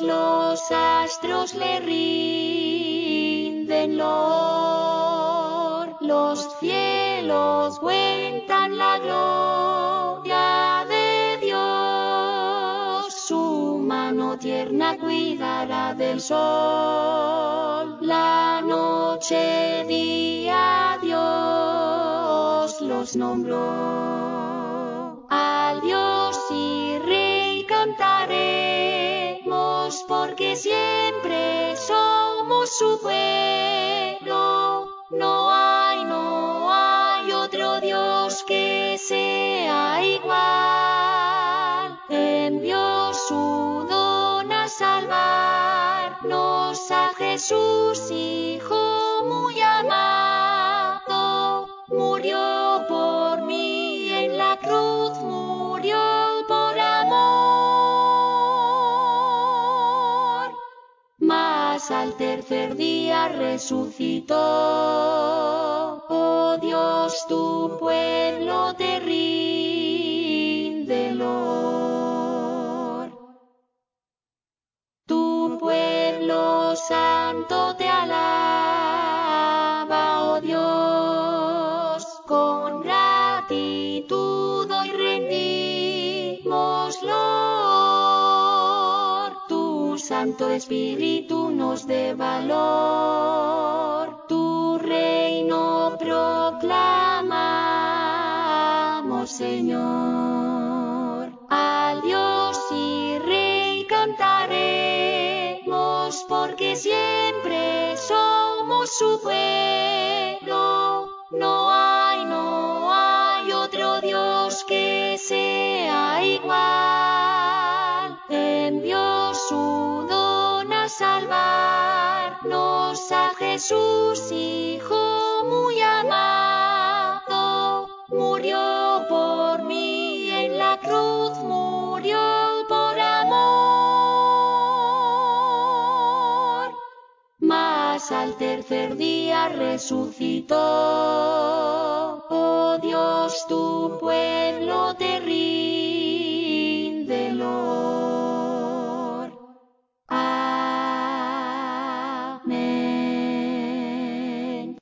Los astros le rinden lor. Los cielos cuentan la gloria de Dios. Su mano tierna cuidará del sol. La noche, día, Dios los nombró. Su pueblo. No hay, no hay otro Dios que sea igual. Envió su don a salvarnos a Jesús, Al tercer día resucitó. Oh Dios, tu pueblo te rinde lor. Tu pueblo santo te alaba, oh Dios, con gratitud hoy rendimos. Tu Santo Espíritu dé valor, tu reino proclamamos, Señor. Al Dios y Rey cantaremos, porque siempre somos su pueblo. Jesús, Hijo muy amado. Murió por mí en la cruz, murió por amor. Mas al tercer día resucitó.